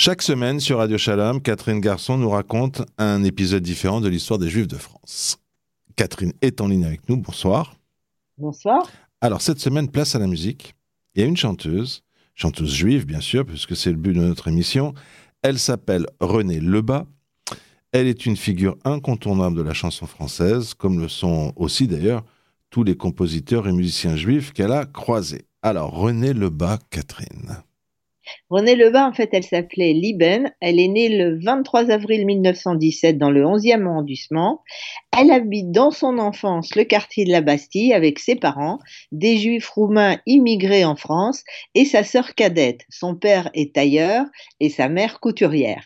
Chaque semaine sur Radio Shalom, Catherine Garçon nous raconte un épisode différent de l'histoire des Juifs de France. Catherine est en ligne avec nous. Bonsoir. Bonsoir. Alors, cette semaine, place à la musique. Il y a une chanteuse, chanteuse juive, bien sûr, puisque c'est le but de notre émission. Elle s'appelle Renée Lebas. Elle est une figure incontournable de la chanson française, comme le sont aussi d'ailleurs tous les compositeurs et musiciens juifs qu'elle a croisés. Alors, Renée Lebas, Catherine. Renée Lebas, en fait, elle s'appelait Liben. Elle est née le 23 avril 1917 dans le 11e arrondissement. Elle habite dans son enfance le quartier de la Bastille avec ses parents, des juifs roumains immigrés en France, et sa sœur cadette. Son père est tailleur et sa mère couturière.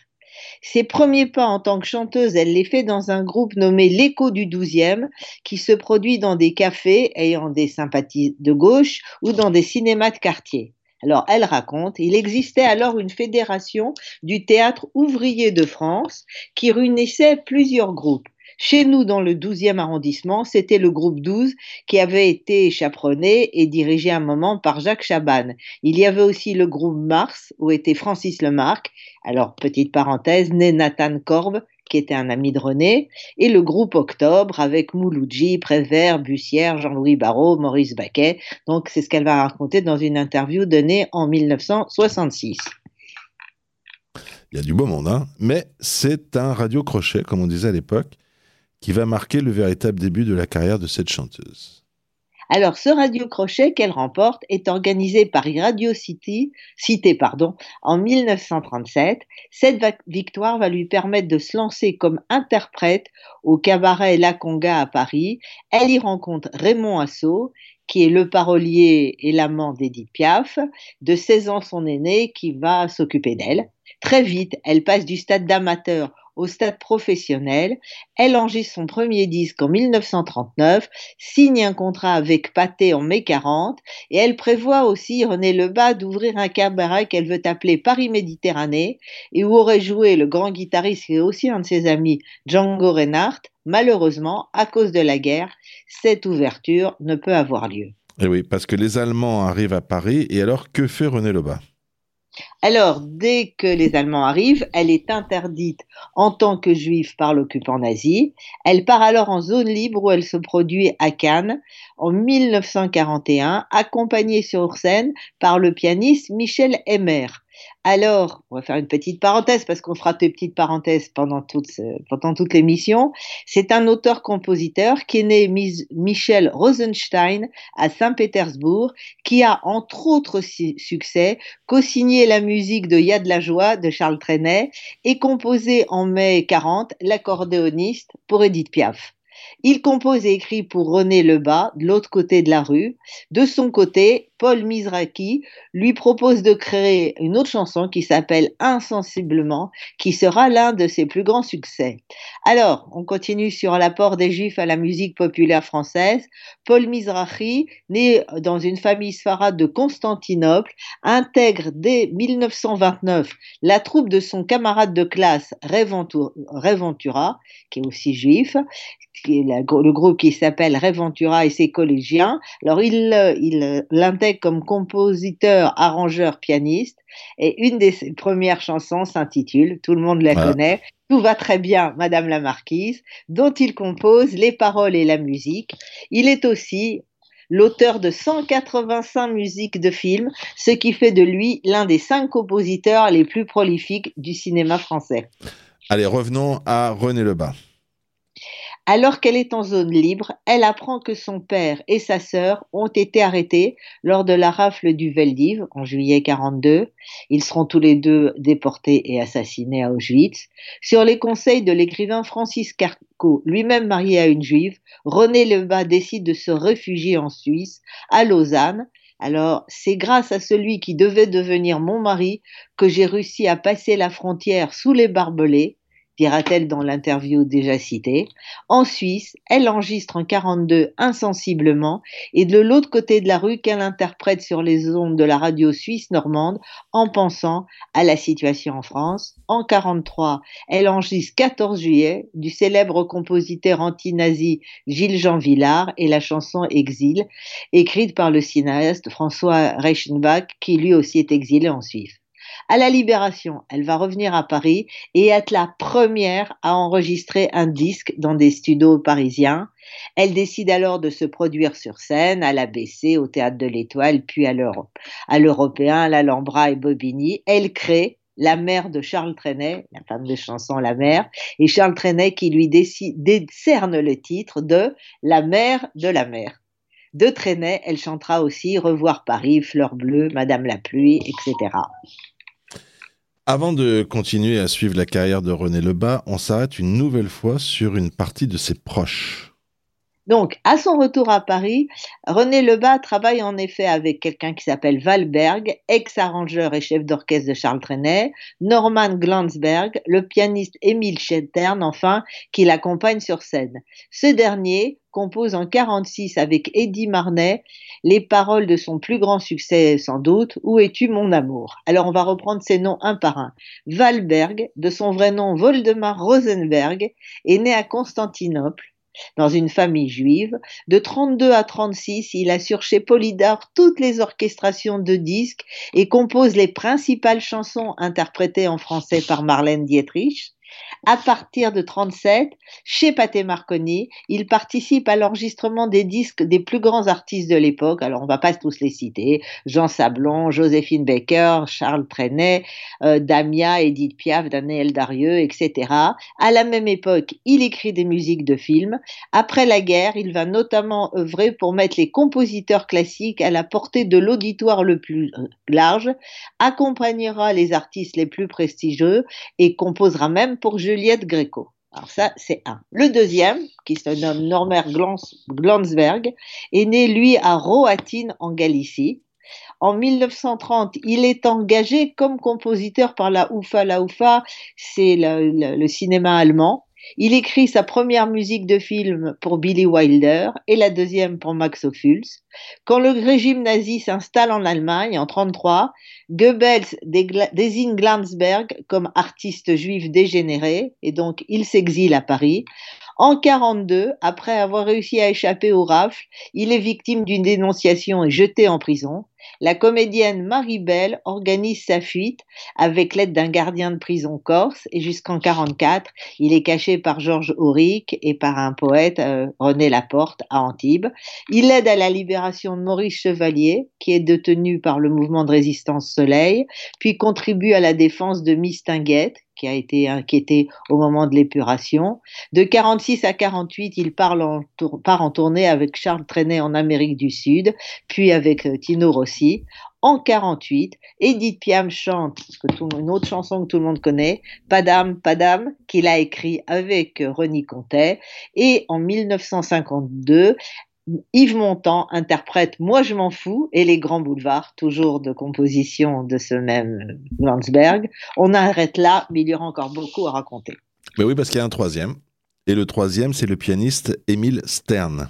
Ses premiers pas en tant que chanteuse, elle les fait dans un groupe nommé L'écho du 12e, qui se produit dans des cafés ayant des sympathies de gauche ou dans des cinémas de quartier. Alors, elle raconte, il existait alors une fédération du théâtre ouvrier de France qui réunissait plusieurs groupes. Chez nous, dans le 12e arrondissement, c'était le groupe 12 qui avait été chaperonné et dirigé un moment par Jacques Chaban. Il y avait aussi le groupe Mars, où était Francis Lemarque. Alors, petite parenthèse, né Nathan Korb, qui était un ami de René, et le groupe Octobre avec Mouloudji, Prévert, Bussière, Jean-Louis Barrault, Maurice Baquet. Donc, c'est ce qu'elle va raconter dans une interview donnée en 1966. Il y a du beau monde, hein mais c'est un radio-crochet, comme on disait à l'époque, qui va marquer le véritable début de la carrière de cette chanteuse. Alors, ce radio-crochet qu'elle remporte est organisé par Radio City, Cité pardon, en 1937. Cette victoire va lui permettre de se lancer comme interprète au cabaret La Conga à Paris. Elle y rencontre Raymond Assau, qui est le parolier et l'amant d'Edith Piaf, de 16 ans son aîné, qui va s'occuper d'elle. Très vite, elle passe du stade d'amateur au stade professionnel. Elle enregistre son premier disque en 1939, signe un contrat avec Pathé en mai 40 et elle prévoit aussi, René Lebas, d'ouvrir un cabaret qu'elle veut appeler Paris Méditerranée et où aurait joué le grand guitariste et aussi un de ses amis, Django Reinhardt. Malheureusement, à cause de la guerre, cette ouverture ne peut avoir lieu. Et eh oui, parce que les Allemands arrivent à Paris et alors que fait René Lebas? Alors, dès que les Allemands arrivent, elle est interdite en tant que juive par l'occupant nazi. Elle part alors en zone libre où elle se produit à Cannes en 1941, accompagnée sur scène par le pianiste Michel Emmer. Alors, on va faire une petite parenthèse parce qu'on fera des petites parenthèses pendant toute, pendant toute l'émission. C'est un auteur-compositeur qui est né Michel Rosenstein à Saint-Pétersbourg, qui a entre autres succès co-signé la musique de Yad la joie de Charles Trenet et composé en mai 40 l'accordéoniste pour Edith Piaf. Il compose et écrit pour René Lebas, de l'autre côté de la rue. De son côté, Paul Mizraki lui propose de créer une autre chanson qui s'appelle Insensiblement, qui sera l'un de ses plus grands succès. Alors, on continue sur l'apport des Juifs à la musique populaire française. Paul Mizrahi, né dans une famille sfarade de Constantinople, intègre dès 1929 la troupe de son camarade de classe Réventura, qui est aussi juif, qui est le groupe qui s'appelle Réventura et ses collégiens. Alors, il, il comme compositeur, arrangeur, pianiste. Et une de ses premières chansons s'intitule, tout le monde la connaît, Tout va très bien, Madame la Marquise, dont il compose les paroles et la musique. Il est aussi l'auteur de 185 musiques de films, ce qui fait de lui l'un des cinq compositeurs les plus prolifiques du cinéma français. Allez, revenons à René Lebas. Alors qu'elle est en zone libre, elle apprend que son père et sa sœur ont été arrêtés lors de la rafle du Veldiv en juillet 42. Ils seront tous les deux déportés et assassinés à Auschwitz. Sur les conseils de l'écrivain Francis Carco, lui-même marié à une juive, René Lebas décide de se réfugier en Suisse, à Lausanne, alors, c'est grâce à celui qui devait devenir mon mari que j'ai réussi à passer la frontière sous les barbelés dira-t-elle dans l'interview déjà citée. En Suisse, elle enregistre en 42 insensiblement et de l'autre côté de la rue qu'elle interprète sur les ondes de la radio suisse normande en pensant à la situation en France. En 43, elle enregistre 14 juillet du célèbre compositeur anti-nazi Gilles-Jean Villard et la chanson Exil, écrite par le cinéaste François Reichenbach qui lui aussi est exilé en Suisse. À la Libération, elle va revenir à Paris et être la première à enregistrer un disque dans des studios parisiens. Elle décide alors de se produire sur scène à l'ABC, au Théâtre de l'Étoile, puis à l'Europe, à l'Européen, à l'Alhambra et Bobigny. Elle crée la mère de Charles Trenet, la femme de chanson La mère, et Charles Trenet qui lui décerne le titre de La mère de la mère. De Trenet, elle chantera aussi Revoir Paris, Fleur bleue, Madame la pluie, etc. Avant de continuer à suivre la carrière de René Lebas, on s'arrête une nouvelle fois sur une partie de ses proches. Donc, à son retour à Paris, René Lebas travaille en effet avec quelqu'un qui s'appelle Valberg, ex-arrangeur et chef d'orchestre de Charles Trenet, Norman Glansberg, le pianiste Émile Schettern, enfin, qui l'accompagne sur scène. Ce dernier compose en 46 avec Eddie Marnet les paroles de son plus grand succès sans doute, Où es-tu mon amour? Alors on va reprendre ces noms un par un. Valberg, de son vrai nom Voldemar Rosenberg, est né à Constantinople dans une famille juive. De 32 à 36, il assure chez Polydor toutes les orchestrations de disques et compose les principales chansons interprétées en français par Marlène Dietrich. À partir de 37, chez Pathé Marconi, il participe à l'enregistrement des disques des plus grands artistes de l'époque. Alors, on ne va pas tous les citer. Jean Sablon, Joséphine Baker, Charles Trenet, euh, Damia, Edith Piaf, Daniel Darieux, etc. À la même époque, il écrit des musiques de films. Après la guerre, il va notamment œuvrer pour mettre les compositeurs classiques à la portée de l'auditoire le plus euh, large, accompagnera les artistes les plus prestigieux et composera même pour Alors ça, c'est un. Le deuxième, qui se nomme Normer Glansberg, est né, lui, à Rohatyn, en Galicie. En 1930, il est engagé comme compositeur par la UFA. La UFA, c'est le, cinéma allemand. Il écrit sa première musique de film pour Billy Wilder et la deuxième pour Max Ophuls. Quand le régime nazi s'installe en Allemagne en 1933, Goebbels désigne Glansberg comme artiste juif dégénéré et donc il s'exile à Paris. En 42, après avoir réussi à échapper au rafle, il est victime d'une dénonciation et jeté en prison. La comédienne Marie Belle organise sa fuite avec l'aide d'un gardien de prison corse et jusqu'en 44, il est caché par Georges Auric et par un poète euh, René Laporte à Antibes. Il aide à la libération de Maurice Chevalier qui est détenu par le mouvement de résistance Soleil, puis contribue à la défense de Mistinguette qui a été inquiété au moment de l'épuration. De 46 à 48, il part en, tournée avec Charles Trenet en Amérique du Sud, puis avec euh, Tino Rossi. En 48, Edith Piam chante une autre chanson que tout le monde connaît, Padam Padam, qu'il a écrit avec euh, René Contet. Et en 1952, Yves Montand interprète Moi je m'en fous et les grands boulevards, toujours de composition de ce même Landsberg. On arrête là, mais il y aura encore beaucoup à raconter. Mais oui, parce qu'il y a un troisième. Et le troisième, c'est le pianiste Émile Stern.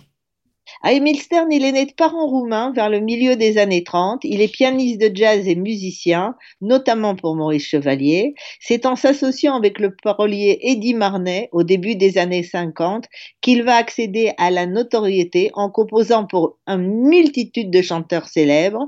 À Emile Stern, il est né de parents roumains vers le milieu des années 30. Il est pianiste de jazz et musicien, notamment pour Maurice Chevalier. C'est en s'associant avec le parolier Eddie Marnet au début des années 50 qu'il va accéder à la notoriété en composant pour une multitude de chanteurs célèbres.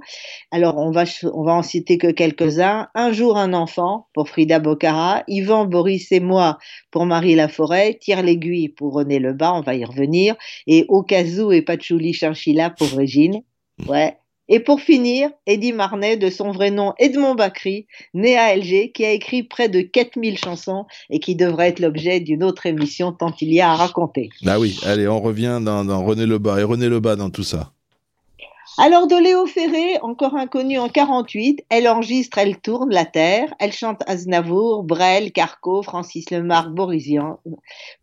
Alors, on va, on va en citer que quelques-uns. Un jour, un enfant pour Frida Bocara, Yvan, Boris et moi pour Marie Laforêt, Tire l'aiguille pour René Lebas, on va y revenir, et Okazu et Julie Chinchilla pour Régine. Ouais. Et pour finir, Eddie Marnet, de son vrai nom Edmond Bacry, né à Alger, qui a écrit près de 4000 chansons et qui devrait être l'objet d'une autre émission tant il y a à raconter. Bah oui, allez, on revient dans René Lebas et René Lebas dans tout ça. Alors de Léo Ferré, encore inconnue en 48, elle enregistre, elle tourne la terre, elle chante Aznavour, Brel, Carco, Francis Lemarque, Borisian.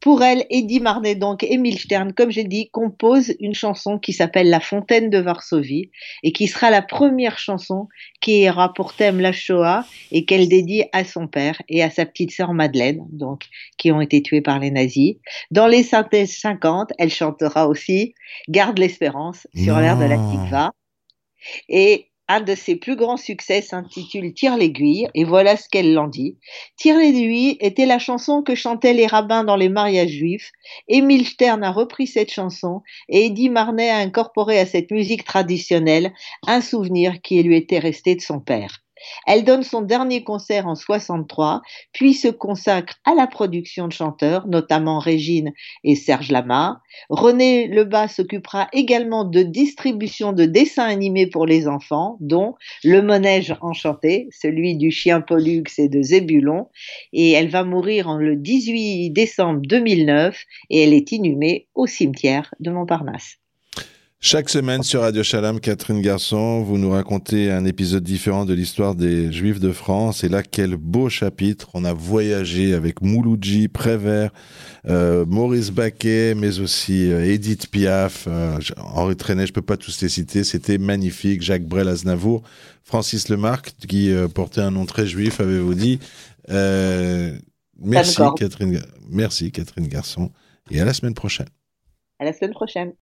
Pour elle, Eddie Marnet, donc Émile Stern, comme j'ai dit, compose une chanson qui s'appelle La Fontaine de Varsovie et qui sera la première chanson qui aura pour thème la Shoah et qu'elle dédie à son père et à sa petite sœur Madeleine, donc qui ont été tués par les nazis. Dans les synthèses 50, elle chantera aussi Garde l'espérance sur l'air de la Tikva et un de ses plus grands succès s'intitule Tire l'aiguille, et voilà ce qu'elle l'en dit. Tire l'aiguille était la chanson que chantaient les rabbins dans les mariages juifs. Émile Stern a repris cette chanson et Eddie Marnet a incorporé à cette musique traditionnelle un souvenir qui lui était resté de son père. Elle donne son dernier concert en 63, puis se consacre à la production de chanteurs, notamment Régine et Serge Lama. René Lebas s'occupera également de distribution de dessins animés pour les enfants, dont Le Monège Enchanté, celui du chien Pollux et de Zébulon. Et elle va mourir en le 18 décembre 2009 et elle est inhumée au cimetière de Montparnasse. Chaque semaine sur Radio Shalom, Catherine Garçon, vous nous racontez un épisode différent de l'histoire des Juifs de France. Et là, quel beau chapitre. On a voyagé avec Mouloudji, Prévert, euh, Maurice Baquet, mais aussi euh, Edith Piaf, euh, Henri Trenet, je peux pas tous les citer. C'était magnifique. Jacques Brel Aznavour, Francis Lemarque, qui portait un nom très juif, avez-vous dit. merci, Catherine, merci, Catherine Garçon. Et à la semaine prochaine. À la semaine prochaine.